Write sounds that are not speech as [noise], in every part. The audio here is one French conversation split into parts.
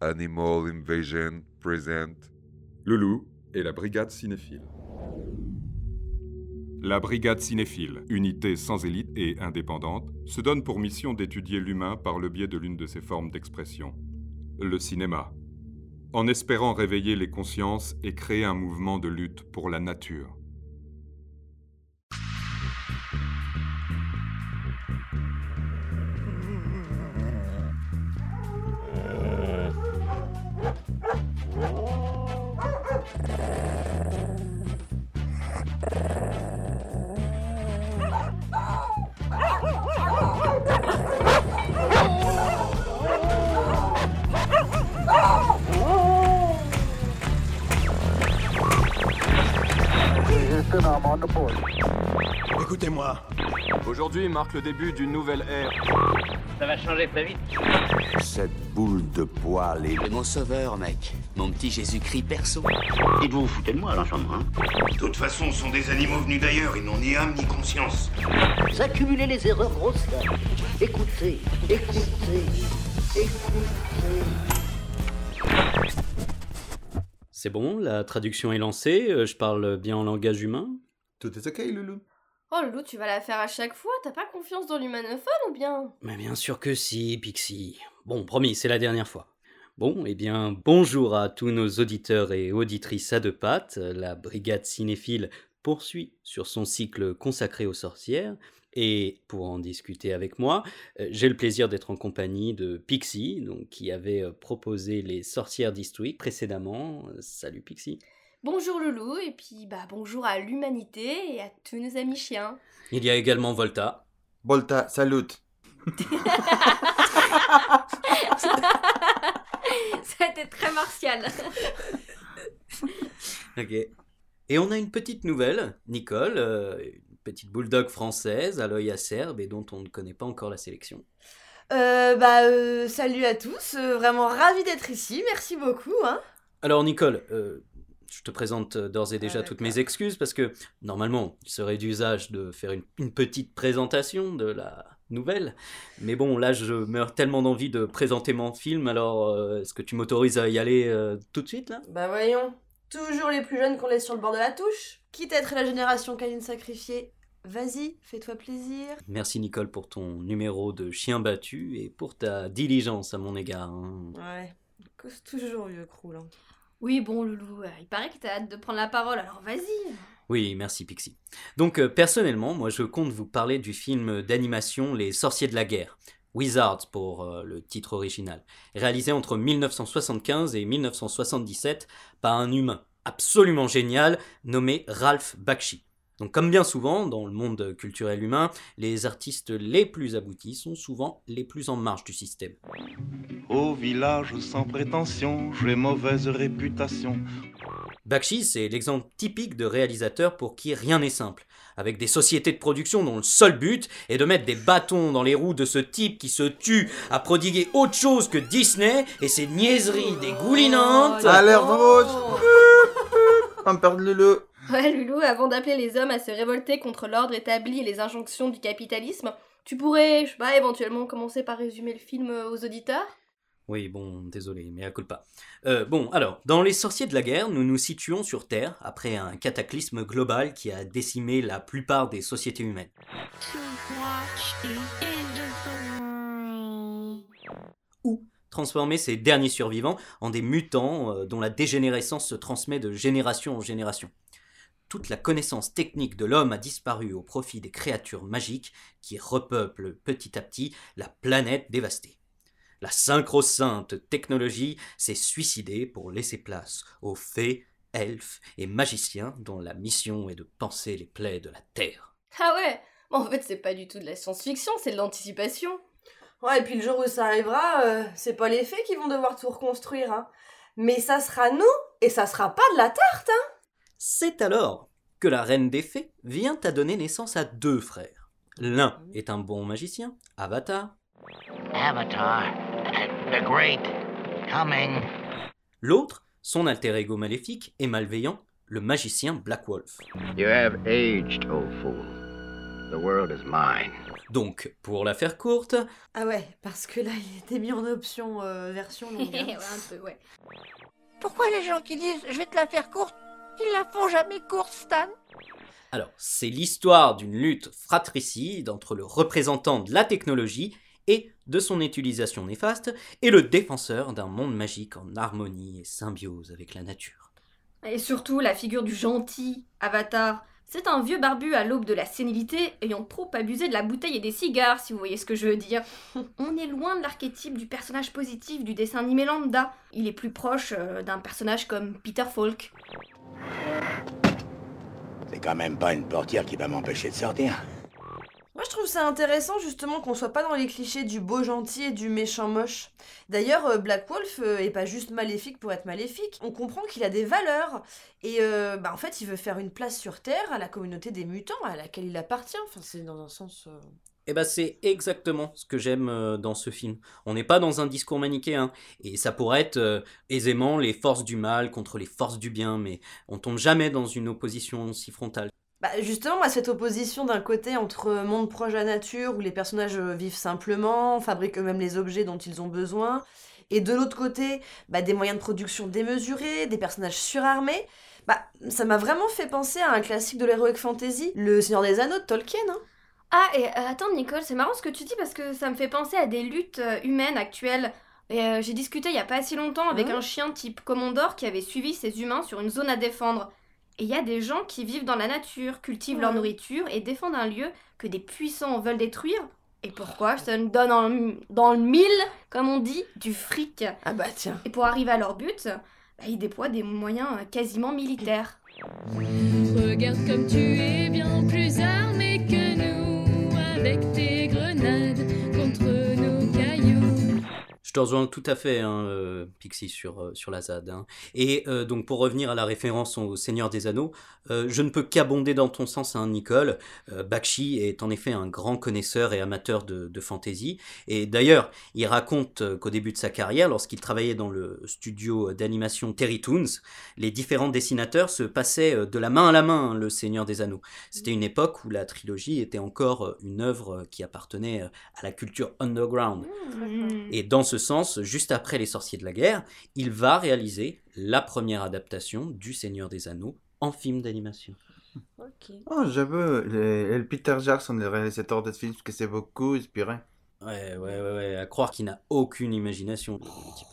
Animal Invasion present Le et la Brigade Cinéphile. La Brigade Cinéphile, unité sans élite et indépendante, se donne pour mission d'étudier l'humain par le biais de l'une de ses formes d'expression, le cinéma, en espérant réveiller les consciences et créer un mouvement de lutte pour la nature. Écoutez-moi. Aujourd'hui marque le début d'une nouvelle ère. Ça va changer très vite. Cette boule de poil est... C'est mon sauveur, mec. Mon petit Jésus-Christ perso. Et vous vous foutez de moi, l'enchantement, hein De toute façon, ce sont des animaux venus d'ailleurs, ils n'ont ni âme ni conscience. Vous accumulez les erreurs grossières. Écoutez, écoutez, écoutez. C'est bon, la traduction est lancée, euh, je parle bien en langage humain. Tout est ok, Loulou? Oh Loulou, tu vas la faire à chaque fois T'as pas confiance dans l'humanophone ou bien? Mais bien sûr que si, Pixie. Bon, promis, c'est la dernière fois. Bon, eh bien, bonjour à tous nos auditeurs et auditrices à deux pattes. La brigade cinéphile poursuit sur son cycle consacré aux sorcières. Et pour en discuter avec moi, euh, j'ai le plaisir d'être en compagnie de Pixie, donc, qui avait euh, proposé les sorcières d'Eastwick précédemment. Euh, Salut Pixie. Bonjour Loulou, et puis bah bonjour à l'humanité et à tous nos amis chiens. Il y a également Volta. Volta, salut. [laughs] Ça a été très martial. [laughs] Ok. Et on a une petite nouvelle, Nicole, euh, une petite bulldog française à l'œil acerbe et dont on ne connaît pas encore la sélection. Euh, bah, euh, salut à tous, euh, vraiment ravi d'être ici, merci beaucoup. Hein. Alors Nicole, euh, je te présente euh, d'ores et déjà Ah, toutes d'accord. mes excuses parce que normalement il serait d'usage de faire une, une petite présentation de la nouvelle. Mais bon, là je meurs tellement d'envie de présenter mon film, alors euh, est-ce que tu m'autorises à y aller euh, tout de suite là? Bah voyons, toujours les plus jeunes qu'on laisse sur le bord de la touche. Quitte à être la génération canine sacrifiée, vas-y, fais-toi plaisir. Merci Nicole pour ton numéro de chien battu et pour ta diligence à mon égard. hein. Ouais, cause toujours vieux croule. hein. Oui, bon Loulou, euh, il paraît que t'as hâte de prendre la parole, alors vas-y. Oui, merci Pixie. Donc euh, personnellement, moi je compte vous parler du film d'animation Les Sorciers de la Guerre, Wizards pour euh, le titre original, réalisé entre 1975 et 1977 par un humain absolument génial nommé Ralph Bakshi. Donc comme bien souvent dans le monde culturel humain, les artistes les plus aboutis sont souvent les plus en marge du système. Au village sans prétention, j'ai mauvaise réputation. Bakshi, c'est l'exemple typique de réalisateur pour qui rien n'est simple, avec des sociétés de production dont le seul but est de mettre des bâtons dans les roues de ce type qui se tue à prodiguer autre chose que Disney et ses niaiseries dégoulinantes. Oh, [laughs] Alerte non. rouge On perd Loulou. Ouais Loulou, avant d'appeler les hommes à se révolter contre l'ordre établi et les injonctions du capitalisme, tu pourrais, je sais pas, éventuellement commencer par résumer le film euh, aux auditeurs? Oui, bon, désolé, mais à culpa. Euh, bon, alors, dans Les Sorciers de la Guerre, nous nous situons sur Terre après un cataclysme global qui a décimé la plupart des sociétés humaines. Ou transformer ces derniers survivants en des mutants euh, dont la dégénérescence se transmet de génération en génération. Toute la connaissance technique de l'homme a disparu au profit des créatures magiques qui repeuplent petit à petit la planète dévastée. La synchro-sainte technologie s'est suicidée pour laisser place aux fées, elfes et magiciens dont la mission est de panser les plaies de la Terre. Ah ouais Bon, En fait, c'est pas du tout de la science-fiction, c'est de l'anticipation. Ouais, et puis le jour où ça arrivera, euh, c'est pas les fées qui vont devoir tout reconstruire, hein. Mais ça sera nous, et ça sera pas de la tarte, hein. C'est alors que la reine des fées vient à donner naissance à deux frères. L'un est un bon magicien, Avatar. Avatar, the Great, coming. L'autre, son alter ego maléfique et malveillant, le magicien Black Wolf. You have aged, old fool. The world is mine. Donc, pour la faire courte, Ah ouais, parce que là, il était mis en option euh, version longue. hein. [laughs] ouais, un peu, ouais. Pourquoi les gens qui disent je vais te la faire courte, ils la font jamais courte, Stan Alors, c'est l'histoire d'une lutte fratricide entre le représentant de la technologie et de son utilisation néfaste et le défenseur d'un monde magique en harmonie et symbiose avec la nature. Et surtout, la figure du gentil, Avatar. C'est un vieux barbu à l'aube de la sénilité, ayant trop abusé de la bouteille et des cigares, si vous voyez ce que je veux dire. [laughs] On est loin de l'archétype du personnage positif du dessin animé lambda. Il est plus proche euh, d'un personnage comme Peter Falk. C'est quand même pas une portière qui va m'empêcher de sortir. Moi, je trouve ça intéressant justement qu'on soit pas dans les clichés du beau gentil et du méchant moche. D'ailleurs, euh, Black Wolf euh, est pas juste maléfique pour être maléfique. On comprend qu'il a des valeurs et euh, bah, en fait, il veut faire une place sur Terre à la communauté des mutants à laquelle il appartient. Enfin, c'est dans un sens. euh, Et ben c'est exactement ce que j'aime euh, dans ce film. On n'est pas dans un discours manichéen, et ça pourrait être euh, aisément les forces du mal contre les forces du bien, mais on tombe jamais dans une opposition si frontale. Bah justement, moi, cette opposition d'un côté entre monde proche la nature, où les personnages euh, vivent simplement, fabriquent eux-mêmes les objets dont ils ont besoin, et de l'autre côté, bah, des moyens de production démesurés, des personnages surarmés, bah ça m'a vraiment fait penser à un classique de l'heroic fantasy, Le Seigneur des Anneaux de Tolkien. Hein. Ah, et euh, attends, Nicole, c'est marrant ce que tu dis parce que ça me fait penser à des luttes euh, humaines actuelles. Et euh, j'ai discuté il y a pas si longtemps avec un chien type commandeur qui avait suivi ses humains sur une zone à défendre. Et il y a des gens qui vivent dans la nature, cultivent leur nourriture et défendent un lieu que des puissants veulent détruire. Et pourquoi? Ça nous donne en- dans le mille, comme on dit, du fric. Ah bah tiens. Et pour arriver à leur but, bah, ils déploient des moyens quasiment militaires. Regarde comme tu es bien plus armé que nous avec te rejoins tout à fait, hein, euh, Pixie, sur, euh, sur la ZAD. hein. Et euh, donc, pour revenir à la référence au Seigneur des Anneaux, euh, je ne peux qu'abonder dans ton sens, hein, Nicole. Euh, Bakshi est en effet un grand connaisseur et amateur de, de fantasy. Et d'ailleurs, il raconte qu'au début de sa carrière, lorsqu'il travaillait dans le studio d'animation Terry Toons, les différents dessinateurs se passaient de la main à la main hein, le Seigneur des Anneaux. C'était une époque où la trilogie était encore une œuvre qui appartenait à la culture underground. Et dans ce sens, juste après Les Sorciers de la Guerre, il va réaliser la première adaptation du Seigneur des Anneaux en film d'animation. Oh, j'avoue, le, le Peter Jackson, le réalisateur de ce film, que c'est beaucoup inspiré. Ouais, ouais, ouais, ouais, à croire qu'il n'a aucune imagination. type.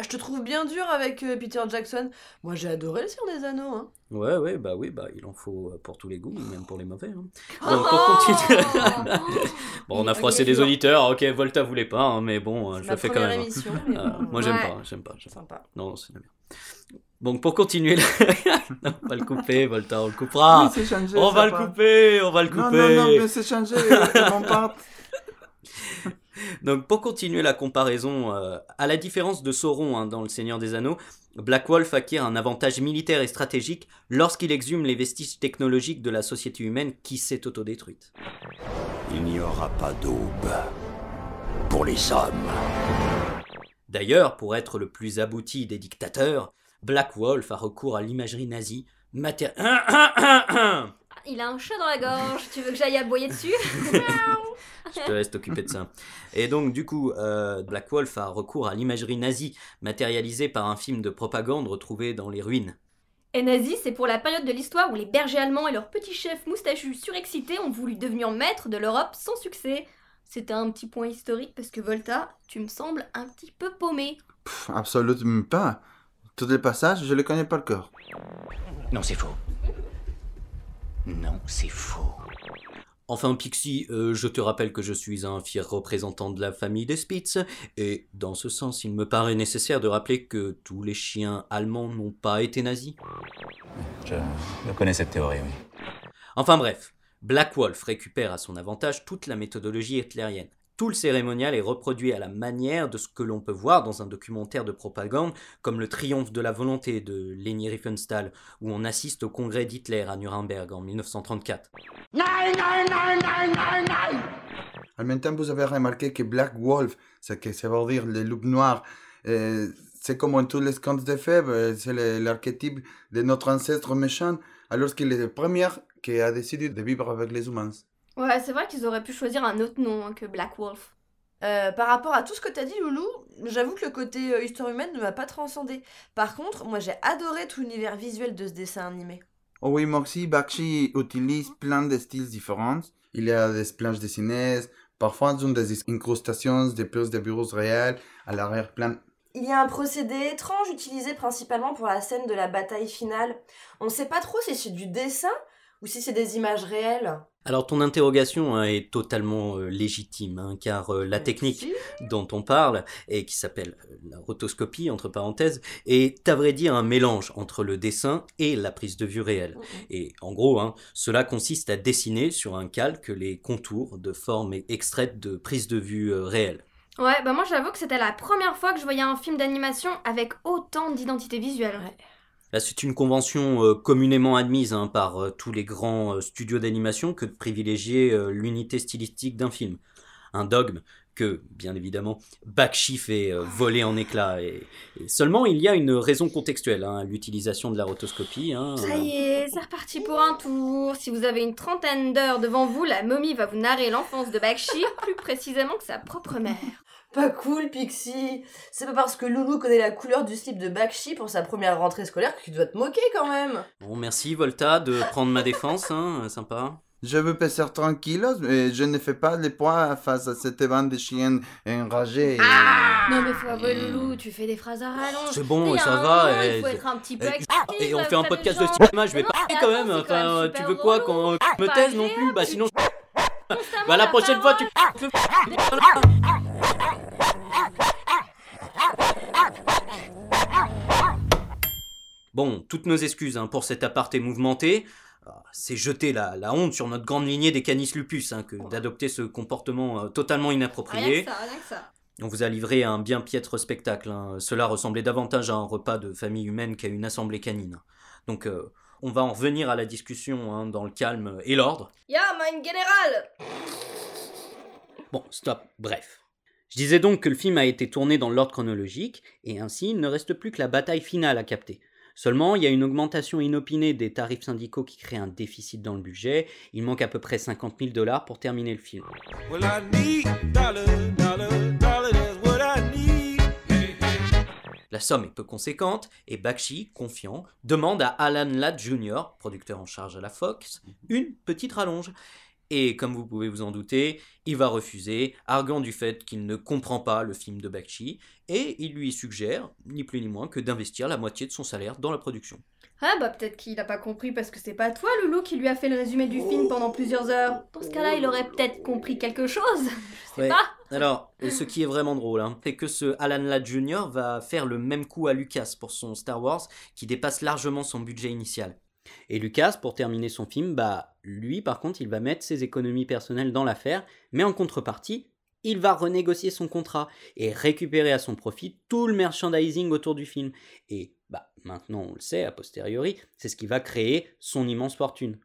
Ah, je te trouve bien dur avec euh, Peter Jackson. Moi, j'ai adoré Le Seigneur des Anneaux. Hein. Ouais, ouais, bah oui, bah il en faut euh, pour tous les goûts, même pour les mauvais. hein. Donc, pour continuer- [laughs] bon, on a froissé des bon. auditeurs, ok, Volta voulait pas, hein, mais bon, je le fais quand même. émission, mais Euh, bon. moi, j'aime Ouais. pas, j'aime pas. Sympa. Non, c'est bien. Donc, pour continuer, [laughs] non, on va le couper, Volta, on le coupera. Oui, c'est changé, on va le part. couper, on va le Non, couper. non, non, mais c'est changé, euh, on part. [laughs] Donc pour continuer la comparaison, euh, à la différence de Sauron hein, dans Le Seigneur des Anneaux, Black Wolf acquiert un avantage militaire et stratégique lorsqu'il exhume les vestiges technologiques de la société humaine qui s'est autodétruite. Il n'y aura pas d'aube pour les hommes. D'ailleurs, pour être le plus abouti des dictateurs, Black Wolf a recours à l'imagerie nazie, maté- [clears throat] [clears throat] [clears throat] Il a un chat dans la gorge, tu veux que j'aille aboyer dessus? Je te laisse t'occuper de ça. Et donc, du coup, euh, Black Wolf a recours à l'imagerie nazie, matérialisée par un film de propagande retrouvé dans les ruines. Et nazi, c'est pour la période de l'histoire où les bergers allemands et leurs petits chefs moustachus surexcités ont voulu devenir maîtres de l'Europe sans succès. C'était un petit point historique parce que Volta, tu me sembles un petit peu paumé. Pff, absolument pas. Tous les passages, je les connais par le cœur. Non, c'est faux. Non, c'est faux. Enfin, Pixie, euh, je te rappelle que je suis un fier représentant de la famille des Spitz, et dans ce sens, il me paraît nécessaire de rappeler que tous les chiens allemands n'ont pas été nazis. Je, je connais cette théorie, oui. Enfin bref, Black Wolf récupère à son avantage toute la méthodologie hitlérienne. Tout le cérémonial est reproduit à la manière de ce que l'on peut voir dans un documentaire de propagande comme Le Triomphe de la volonté de Leni Riefenstahl, où on assiste au congrès d'Hitler à Nuremberg en 1934. Nein, nein, nein, nein, nein, nein En même temps, vous avez remarqué que Black Wolf, c'est que ça veut dire le loup noir, euh, c'est comme en tous les contes de fèves, euh, c'est l'archétype de notre ancêtre méchant, alors qu'il est le premier qui a décidé de vivre avec les humains. Ouais, c'est vrai qu'ils auraient pu choisir un autre nom hein, que Black Wolf. Euh, par rapport à tout ce que t'as dit, Loulou, j'avoue que le côté euh, histoire humaine ne m'a pas transcendé. Par contre, moi j'ai adoré tout l'univers visuel de ce dessin animé. Oh oui, aussi, Bakshi utilise plein de styles différents. Il y a des planches dessinées, parfois ils ont des incrustations, des pièces de bureaux réels à l'arrière-plan. Il y a un procédé étrange utilisé principalement pour la scène de la bataille finale. On ne sait pas trop si c'est du dessin ou si c'est des images réelles. Alors ton interrogation hein, est totalement euh, légitime, hein, car euh, la technique dont on parle, et qui s'appelle euh, la rotoscopie, entre parenthèses, est à vrai dire un mélange entre le dessin et la prise de vue réelle. Et en gros, hein, cela consiste à dessiner sur un calque les contours de formes extraites de prise de vue euh, réelle. Ouais, bah moi j'avoue que c'était la première fois que je voyais un film d'animation avec autant d'identité visuelle. Là, c'est une convention euh, communément admise hein, par euh, tous les grands euh, studios d'animation que de privilégier l'unité stylistique d'un film. Un dogme que, bien évidemment, Bakshi fait voler en éclats. Seulement, il y a une raison contextuelle hein, à l'utilisation de la rotoscopie. hein. Ça y est, c'est reparti pour un tour. Si vous avez une trentaine d'heures devant vous, la momie va vous narrer l'enfance de Bakshi, plus précisément que sa propre mère. Pas cool, Pixie. C'est pas parce que Loulou connaît la couleur du slip de Bakshi pour sa première rentrée scolaire que tu dois te moquer quand même. Bon, merci Volta de prendre ma défense, hein, euh, sympa. Je veux 30 kilos, mais je ne fais pas les poids face à cette bande de chiens enragés. Non mais faut avouer Loulou, tu fais des phrases à rallonge. C'est bon, ça va, moment, eh, il faut c'est- être un petit peu Eh, expressif, Et on fait un podcast de cinéma, je vais Non, pas quand même. c'est quand même Enfin, tu veux quoi qu'on Loulou. me Pas taise non plus? Bah sinon. Bah la la prochaine fois, tu. [laughs] Bon, toutes nos excuses hein, pour cet aparté mouvementé. Ah, C'est jeter la, la honte sur notre grande lignée des canis lupus hein, que d'adopter ce comportement euh, totalement Rien inapproprié. que ça, rien que ça. On vous a livré un bien piètre spectacle. hein. Cela ressemblait davantage à un repas de famille humaine qu'à une assemblée canine. Donc, euh, on va en revenir à la discussion dans le calme et l'ordre. Ya, mein Général Bon, stop, bref. Je disais donc que le film a été tourné dans l'ordre chronologique, et ainsi il ne reste plus que la bataille finale à capter. Seulement, il y a une augmentation inopinée des tarifs syndicaux qui crée un déficit dans le budget. Il manque à peu près 50 000 dollars pour terminer le film. Well, dollar, dollar, dollar. La somme est peu conséquente, et Bakshi, confiant, demande à Alan Ladd Jr., producteur en charge à la Fox, une petite rallonge. Et comme vous pouvez vous en douter, il va refuser, arguant du fait qu'il ne comprend pas le film de Bakshi, et il lui suggère, ni plus ni moins, que d'investir la moitié de son salaire dans la production. Ah bah peut-être qu'il a pas compris parce que c'est pas toi Loulou qui lui a fait le résumé du film pendant plusieurs heures. Dans ce cas-là, il aurait peut-être compris quelque chose. [laughs] Je sais Ouais. pas. Alors, et ce qui est vraiment drôle, hein, c'est que ce Alan Ladd Jr. va faire le même coup à Lucas pour son Star Wars, qui dépasse largement son budget initial. Et Lucas, pour terminer son film, bah, lui, par contre, il va mettre ses économies personnelles dans l'affaire, mais en contrepartie, il va renégocier son contrat et récupérer à son profit tout le merchandising autour du film. Et, bah, maintenant on le sait, a posteriori, c'est ce qui va créer son immense fortune.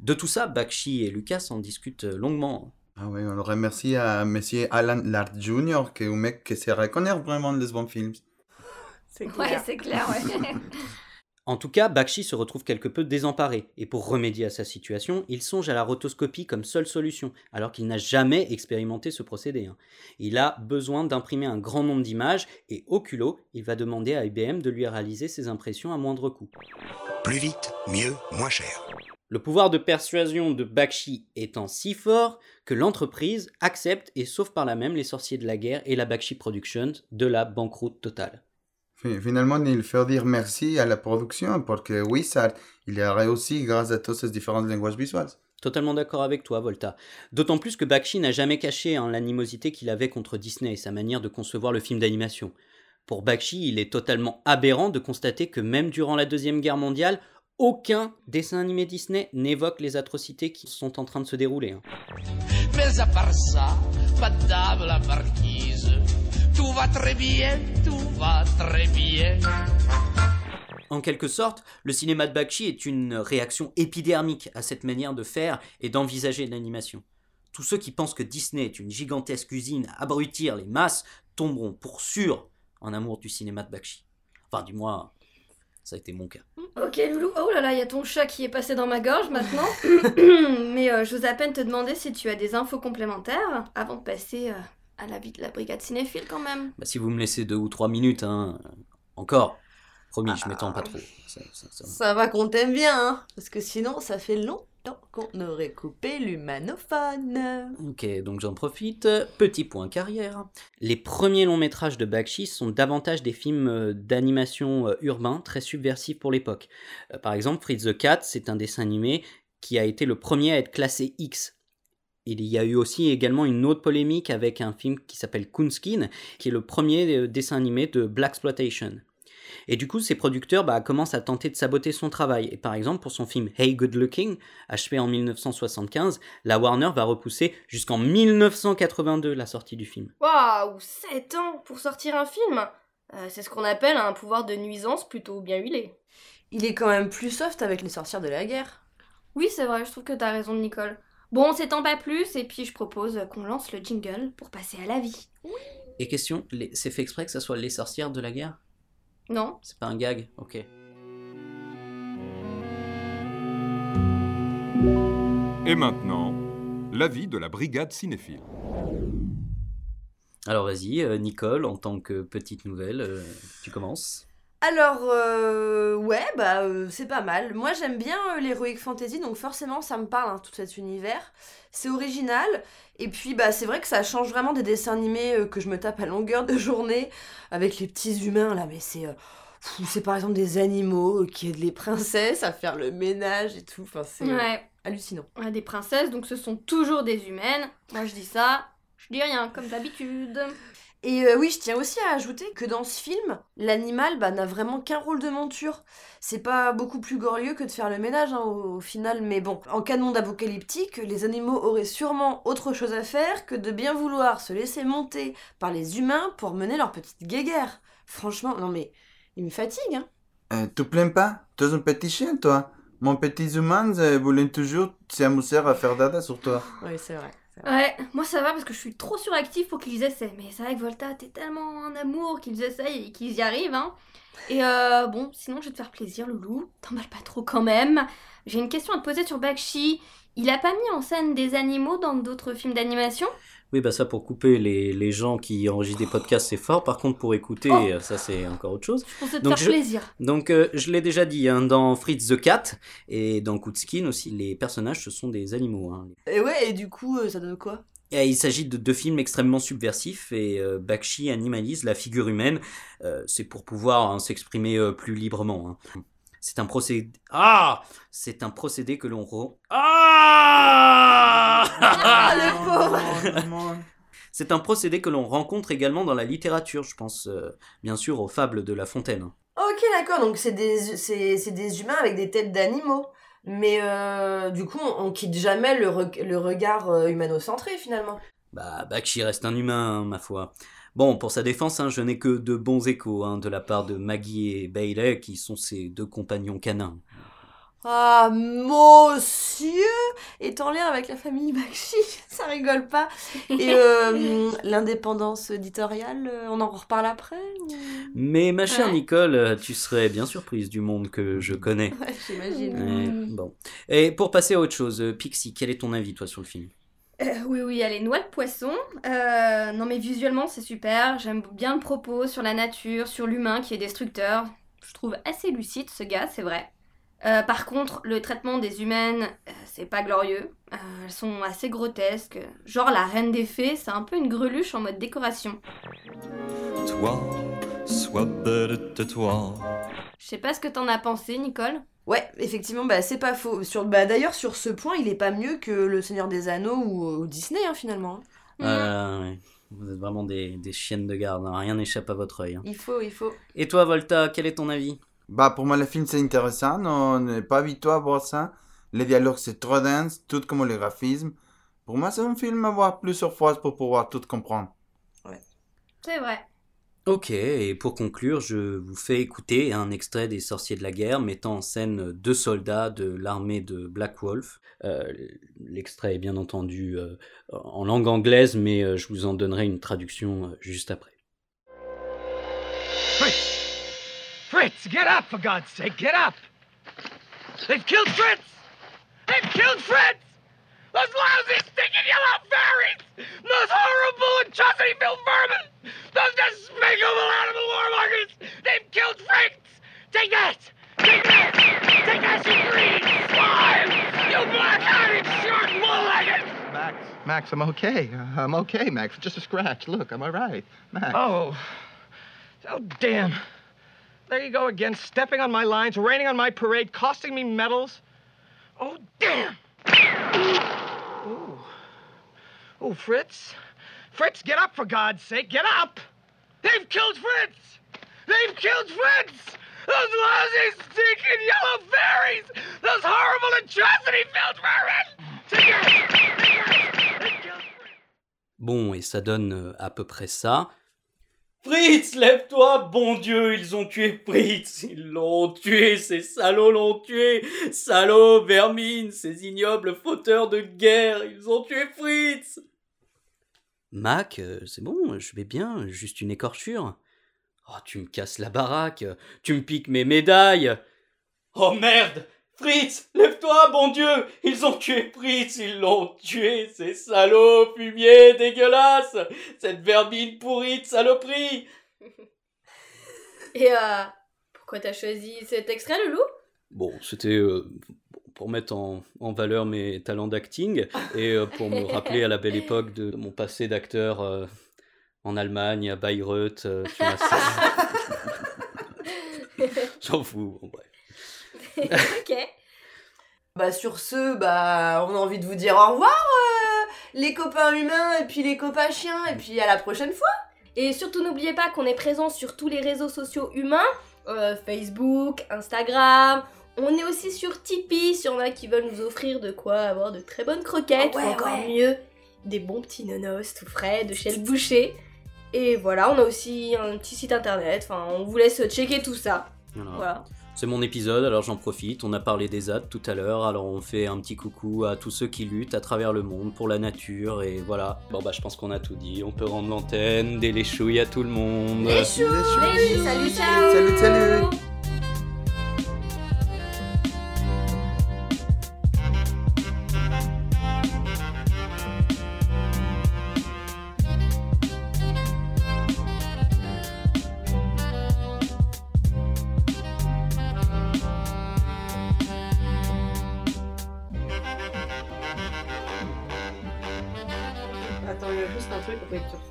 De tout ça, Bakshi et Lucas en discutent longuement. Ah oui, on le remercie à monsieur Alan Ladd Jr., qui est un mec qui se reconnaît vraiment les bons films. [laughs] Ouais, c'est clair, ouais. [laughs] En tout cas, Bakshi se retrouve quelque peu désemparé, et pour remédier à sa situation, il songe à la rotoscopie comme seule solution, alors qu'il n'a jamais expérimenté ce procédé. hein. Il a besoin d'imprimer un grand nombre d'images, et au culot, il va demander à IBM de lui réaliser ses impressions à moindre coût. Plus vite, mieux, moins cher. Le pouvoir de persuasion de Bakshi étant si fort que l'entreprise accepte et sauve par là même les sorciers de la guerre et la Bakshi Productions de la banqueroute totale. Fi- Finalement, il faut dire merci à la production parce que Wizard, il a réussi grâce à tous ces différents langages visuels. Totalement d'accord avec toi, Volta. D'autant plus que Bakshi n'a jamais caché hein, l'animosité qu'il avait contre Disney et sa manière de concevoir le film d'animation. Pour Bakshi, il est totalement aberrant de constater que même durant la Deuxième Guerre mondiale, aucun dessin animé Disney n'évoque les atrocités qui sont en train de se dérouler. Mais à part ça, madame la marquise, tout va très bien, tout va très bien. En quelque sorte, le cinéma de Bakshi est une réaction épidermique à cette manière de faire et d'envisager l'animation. Tous ceux qui pensent que Disney est une gigantesque usine à abrutir les masses tomberont pour sûr en amour du cinéma de Bakshi. Enfin, du moins, ça a été mon cas. Ok, Loulou. Oh là là, il y a ton chat qui est passé dans ma gorge maintenant. [coughs] [coughs] Mais euh, j'ose à peine te demander si tu as des infos complémentaires avant de passer euh, à la vie de la brigade cinéphile quand même. Bah, si vous me laissez deux ou trois minutes, hein, encore. Promis, je m'étends pas trop. Ça- ça- ça- Ça va qu'on t'aime bien, hein Parce que sinon, ça fait longtemps qu'on aurait coupé l'humanophone. Ok, donc j'en profite. Petit point carrière. Les premiers longs métrages de Bakshi sont davantage des films euh, d'animation euh, urbain très subversifs pour l'époque. Euh, Par exemple, Fritz the Cat, c'est un dessin animé qui a été le premier à être classé X. Il y a eu aussi également une autre polémique avec un film qui s'appelle Coonskin, qui est le premier dessin animé de Black Exploitation. Et du coup, ses producteurs bah, commencent à tenter de saboter son travail. Et par exemple, pour son film Hey Good Looking, achevé en 1975, la Warner va repousser jusqu'en 1982 la sortie du film. Waouh, 7 ans pour sortir un film Euh, C'est ce qu'on appelle un pouvoir de nuisance plutôt bien huilé. Il est quand même plus soft avec les sorcières de la guerre. Oui, c'est vrai, je trouve que t'as raison, Nicole. Bon, on s'étend pas plus, et puis je propose qu'on lance le jingle pour passer à la vie. Et question, les- c'est fait exprès que ça soit les sorcières de la guerre? Non C'est pas un gag Ok. Et maintenant, l'avis de la brigade cinéphile. Alors vas-y, euh, Nicole, en tant que petite nouvelle, euh, tu commences Alors, euh, ouais, bah, euh, c'est pas mal. Moi, j'aime bien euh, l'heroic fantasy, donc forcément, ça me parle, hein, tout cet univers. C'est original, et puis, bah, c'est vrai que ça change vraiment des dessins animés euh, que je me tape à longueur de journée, avec les petits humains, là, mais c'est... c'est par exemple des animaux qui aident les princesses à faire le ménage et tout. Enfin, c'est Ouais. hallucinant. On a des princesses, donc ce sont toujours des humaines. Moi, je dis ça, je dis rien, comme d'habitude. Et euh, oui, je tiens aussi à ajouter que dans ce film, l'animal bah, n'a vraiment qu'un rôle de monture. C'est pas beaucoup plus glorieux que de faire le ménage hein, au, au final, mais bon, en cas de monde apocalyptique, les animaux auraient sûrement autre chose à faire que de bien vouloir se laisser monter par les humains pour mener leur petite guéguerre. Franchement, non mais, il me fatigue, hein. Euh, tu plains pas? Tu es un petit chien, toi. Mon petit humain euh, voulait toujours s'amuser à faire dada sur toi. Oui, c'est vrai. Ouais, moi ça va parce que je suis trop suractive pour qu'ils essaient. Mais c'est vrai que Volta, t'es tellement en amour qu'ils essayent et qu'ils y arrivent, hein. Et euh, bon, sinon je vais te faire plaisir, Loulou. T'emballes pas trop quand même. J'ai une question à te poser sur Bakshi. Il a pas mis en scène des animaux dans d'autres films d'animation? Oui, bah ça pour couper les, les gens qui enregistrent des podcasts, c'est fort. Par contre, pour écouter, Oh. euh, ça c'est encore autre chose. Je pensais te faire plaisir. Donc, euh, je l'ai déjà dit, hein, dans Fritz the Cat et dans Kutskin aussi, les personnages, ce sont des animaux. hein. Et ouais, et du coup, euh, ça donne quoi? Et il s'agit de deux films extrêmement subversifs et euh, Bakshi animalise la figure humaine. Euh, c'est pour pouvoir hein, s'exprimer euh, plus librement. C'est un procédé. Ah C'est un procédé que l'on. re- Ah [laughs] Ah, le pauvre [laughs] C'est un procédé que l'on rencontre également dans la littérature. Je pense euh, bien sûr aux fables de La Fontaine. Ok, d'accord, donc c'est des, c'est, c'est des humains avec des têtes d'animaux. Mais euh, du coup, on, on quitte jamais le, reg- le regard euh, humanocentré finalement. Bah, Bakshi reste un humain, hein, ma foi. Bon, pour sa défense, hein, je n'ai que de bons échos hein, de la part de Maggie et Bailey, qui sont ses deux compagnons canins. Ah, monsieur est en lien avec la famille [laughs] Bakshi, ça rigole pas. Et euh, [laughs] l'indépendance éditoriale, euh, on en reparle après ou- Mais ma chère Ouais. Nicole, tu serais bien surprise du monde que je connais. [laughs] Ouais, j'imagine. Ouais, bon. Et pour passer à autre chose, euh, Pixie, quel est ton avis, toi, sur le film? Euh, oui, oui, allez, noix de poisson. Euh, non, mais visuellement, c'est super. J'aime bien le propos sur la nature, sur l'humain qui est destructeur. Je trouve assez lucide ce gars, c'est vrai. Euh, par contre, le traitement des humaines, c'est pas glorieux. Elles sont assez grotesques. Genre, la reine des fées, c'est un peu une greluche en mode décoration. Toi, sois belle de toi. Je sais pas ce que t'en as pensé, Nicole. Ouais, effectivement, bah, c'est pas faux. Sur, bah, D'ailleurs, sur ce point, il est pas mieux que Le Seigneur des Anneaux ou, ou Disney, hein, finalement. Euh, ouais. Vous êtes vraiment des, des chiennes de garde, hein, rien n'échappe à votre œil. hein. Il faut, il faut. Et toi, Volta, quel est ton avis? Bah, pour moi, le film, c'est intéressant. On n'est pas habitué à voir ça. Les dialogues, c'est trop dense, tout comme le graphisme. Pour moi, c'est un film à voir plusieurs fois pour pouvoir tout comprendre. C'est vrai. Ok, et pour conclure, je vous fais écouter un extrait des Sorciers de la guerre mettant en scène deux soldats de l'armée de Black Wolf. Euh, L'extrait est bien entendu euh, en langue anglaise, mais euh, je vous en donnerai une traduction juste après. Fritz! Fritz, get up, for God's sake, get up! They've killed Fritz! They've killed Fritz! Those lousy, stinking yellow fairies! Those horrible, atrocity-filled vermin! Those despicable animal warmongers! They've killed Fritz! Take that! Take that! Take that, you green swine! You black-eyed, short, wool-legged! Max, Max, I'm okay. Uh, I'm okay, Max. Just a scratch. Look, I'm all right. Max. Oh. Oh, damn. There you go again, stepping on my lines, raining on my parade, costing me medals. Oh, damn! Oh, Fritz. Fritz, get up, for God's sake, get up! They've killed Fritz! They've killed Fritz! Those lousy, stinking yellow fairies! Those horrible, atrocity-filled vermin! Bon, et ça donne euh, à peu près ça. Fritz, lève-toi, bon Dieu, ils ont tué Fritz, ils l'ont tué, ces salauds l'ont tué, salauds, vermine, ces ignobles fauteurs de guerre, ils ont tué Fritz. Mac, euh, c'est bon, je vais bien, juste une écorchure. Oh, tu me casses la baraque, tu me piques mes médailles. Oh merde, Fritz, lève-toi, bon Dieu, ils ont tué Fritz, ils l'ont tué, ces salauds fumiers dégueulasses, cette vermine pourrie de saloperie. Et euh, pourquoi t'as choisi cet extrait, Loulou? Bon, c'était euh, pour mettre en, en valeur mes talents d'acting et euh, pour me rappeler à la belle époque de mon passé d'acteur euh, en Allemagne, à Bayreuth, euh, sur la scène. [laughs] J'en fous, bon, bref. [laughs] ok. Bah sur ce, bah on a envie de vous dire au revoir euh, les copains humains et puis les copains chiens et puis à la prochaine fois. Et surtout n'oubliez pas qu'on est présent sur tous les réseaux sociaux humains, euh, Facebook, Instagram. On est aussi sur Tipeee, si en a qui veulent nous offrir de quoi avoir de très bonnes croquettes, ouais, ou encore ouais. mieux, des bons petits nonos tout frais de chez le boucher. Et voilà, on a aussi un petit site internet, enfin on vous laisse checker tout ça. Voilà. Voilà. C'est mon épisode, alors j'en profite. On a parlé des ZAD tout à l'heure, alors on fait un petit coucou à tous ceux qui luttent à travers le monde pour la nature, et voilà. Bon bah je pense qu'on a tout dit, on peut rendre l'antenne, des les chouilles à tout le monde. Les choux, les choux, salut, ciao Salut, salut.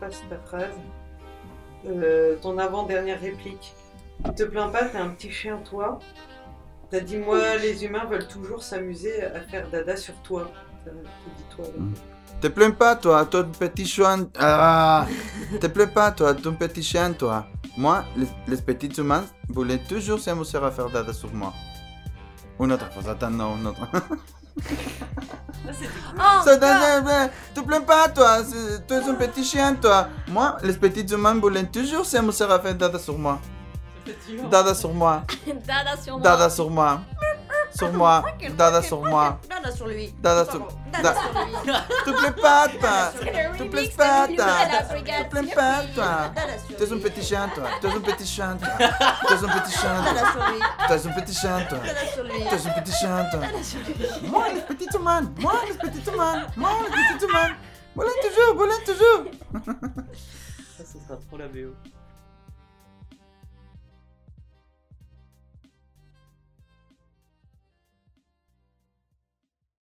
Refasses ta phrase. Euh, ton avant-dernière réplique. Te plains pas, t'es un petit chien, toi. T'as dit, moi, les humains veulent toujours s'amuser à faire dada sur toi. Ça, tu dis toi. là. Te plains pas, toi, ton petit chien. Ah, te plains pas, toi, ton petit chien, toi. Moi, les, les petits humains voulaient toujours s'amuser à faire dada sur moi. Une autre fois, attends, non, une autre. [laughs] Ça, ça, te plains pas, toi, c'est- tu es un petit chien, toi. Moi, les petits humains voulaient toujours s'amuser à faire dada sur moi. Dada sur moi. Dada sur moi. Dada sur moi. Sur moi. Dada sur moi. Dada sur lui. Dada sur. Dada Da- sur lui. Plais pas, toi. Dada sur Te plais pas, toi. Tu es un petit chien, toi. Tu es un petit chien, toi. [laughs] Tu es un petit chien, Dada sur toi. lui. Tu es un petit chien, toi. Tu es un petit chien, toi. Dada sur lui. Moi, les petits humains. Moi, les petits humains. Moi, les petits humains. Voilà toujours, voilà toujours. Ça, ce sera trop la VO.